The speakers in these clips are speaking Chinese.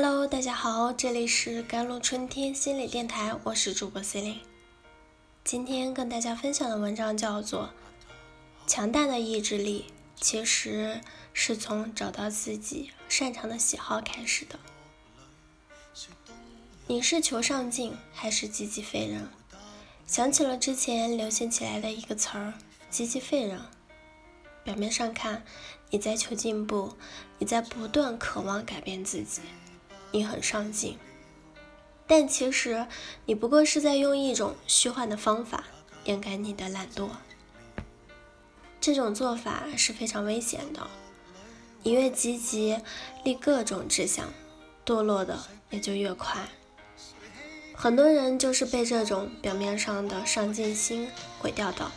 Hello，大家好，这里是甘露春天心理电台，我是主播 Celine。今天跟大家分享的文章叫做《强大的意志力其实是从找到自己擅长的喜好开始的》。你是求上进还是积极废人？想起了之前流行起来的一个词儿“积极废人”。表面上看，你在求进步，你在不断渴望改变自己。你很上进，但其实你不过是在用一种虚幻的方法掩盖你的懒惰。这种做法是非常危险的。你越积极，立各种志向，堕落的也就越快。很多人就是被这种表面上的上进心毁掉的。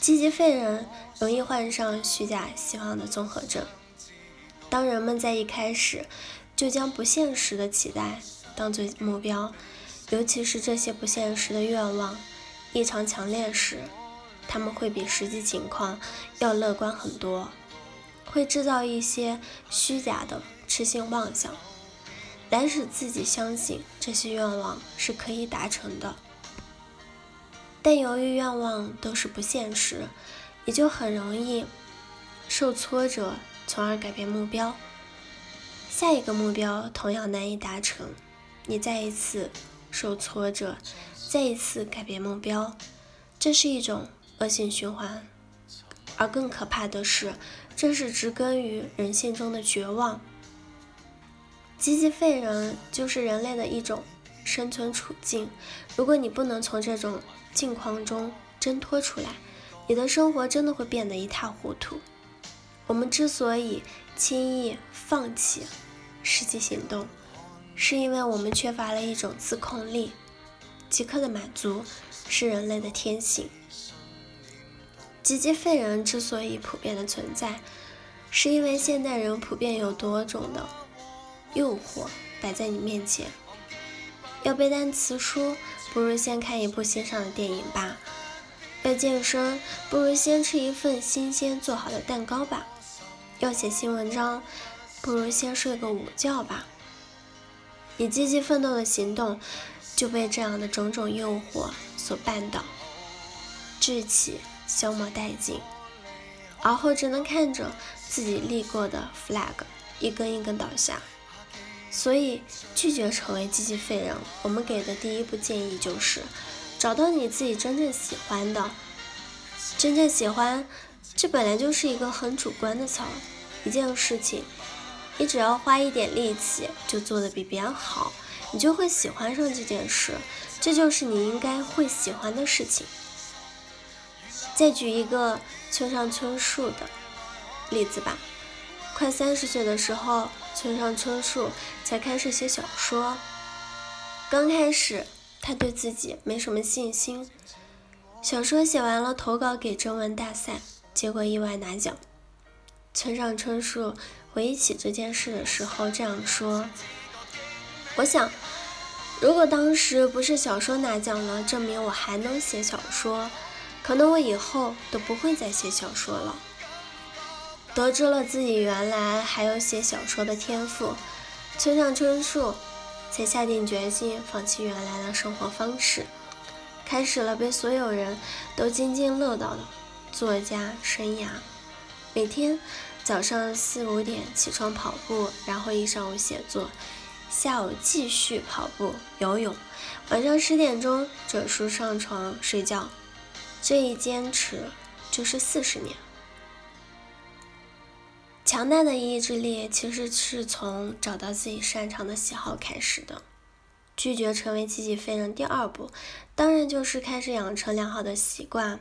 积极废人容易患上虚假希望的综合症。当人们在一开始就将不现实的期待当做目标，尤其是这些不现实的愿望异常强烈时，他们会比实际情况要乐观很多，会制造一些虚假的痴心妄想，来使自己相信这些愿望是可以达成的。但由于愿望都是不现实，也就很容易受挫折。从而改变目标，下一个目标同样难以达成，你再一次受挫折，再一次改变目标，这是一种恶性循环。而更可怕的是，这是植根于人性中的绝望。积极废人就是人类的一种生存处境。如果你不能从这种境况中挣脱出来，你的生活真的会变得一塌糊涂。我们之所以轻易放弃实际行动，是因为我们缺乏了一种自控力。即刻的满足是人类的天性。积极废人之所以普遍的存在，是因为现代人普遍有多种的诱惑摆在你面前。要背单词书，不如先看一部欣赏的电影吧；要健身，不如先吃一份新鲜做好的蛋糕吧。要写新文章，不如先睡个午觉吧。你积极奋斗的行动就被这样的种种诱惑所绊倒，志气消磨殆尽，而后只能看着自己立过的 flag 一根一根倒下。所以，拒绝成为积极废人，我们给的第一步建议就是找到你自己真正喜欢的。真正喜欢，这本来就是一个很主观的词儿。一件事情，你只要花一点力气就做得比别人好，你就会喜欢上这件事，这就是你应该会喜欢的事情。再举一个村上春树的例子吧，快三十岁的时候，村上春树才开始写小说。刚开始，他对自己没什么信心，小说写完了投稿给征文大赛，结果意外拿奖。村上春树回忆起这件事的时候这样说：“我想，如果当时不是小说拿奖了，证明我还能写小说，可能我以后都不会再写小说了。”得知了自己原来还有写小说的天赋，村上春树才下定决心放弃原来的生活方式，开始了被所有人都津津乐道的作家生涯。每天早上四五点起床跑步，然后一上午写作，下午继续跑步、游泳，晚上十点钟准时上床睡觉。这一坚持就是四十年。强大的意志力其实是从找到自己擅长的喜好开始的。拒绝成为积极废人，第二步当然就是开始养成良好的习惯。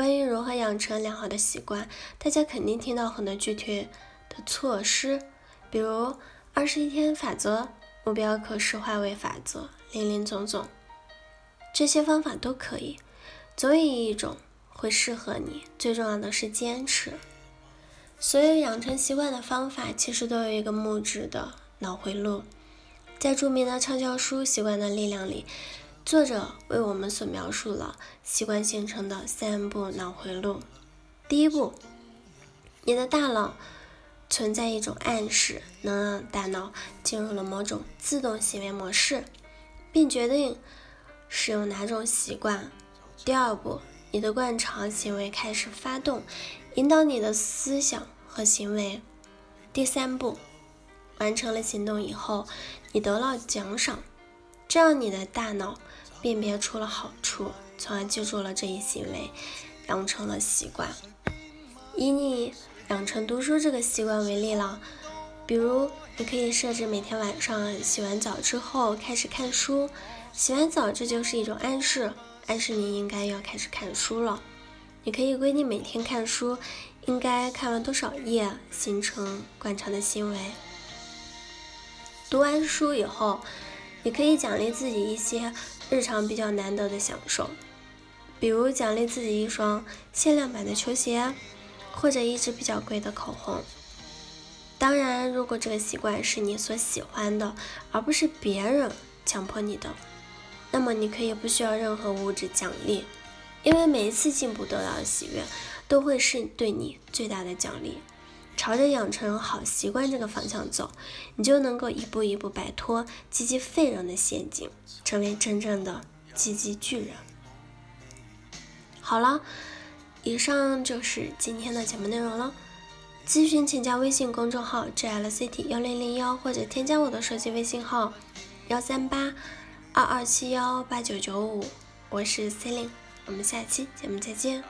关于如何养成良好的习惯，大家肯定听到很多具体的措施，比如二十一天法则、目标可视化为法则，林林总总，这些方法都可以，总有一种会适合你。最重要的是坚持。所有养成习惯的方法其实都有一个木质的脑回路，在著名的畅销书《习惯的力量》里。作者为我们所描述了习惯形成的三步脑回路。第一步，你的大脑存在一种暗示，能让大脑进入了某种自动行为模式，并决定使用哪种习惯。第二步，你的惯常行为开始发动，引导你的思想和行为。第三步，完成了行动以后，你得到奖赏，这样你的大脑辨别出了好处，从而记住了这一行为，养成了习惯。以你。养成读书这个习惯为例了，比如你可以设置每天晚上洗完澡之后开始看书，洗完澡这就是一种暗示，暗示你应该要开始看书了。你可以规定每天看书应该看完多少页，形成惯常的行为。读完书以后，你可以奖励自己一些日常比较难得的享受，比如奖励自己一双限量版的球鞋。或者一支比较贵的口红。当然，如果这个习惯是你所喜欢的，而不是别人强迫你的，那么你可以不需要任何物质奖励，因为每一次进步得到的喜悦，都会是对你最大的奖励。朝着养成好习惯这个方向走，你就能够一步一步摆脱积极废人的陷阱，成为真正的积极巨人。好了。以上就是今天的节目内容了。咨询请加微信公众号 jlct 幺零零幺，或者添加我的手机微信号幺三八二二七幺八九九五。我是 c e l i n e 我们下期节目再见。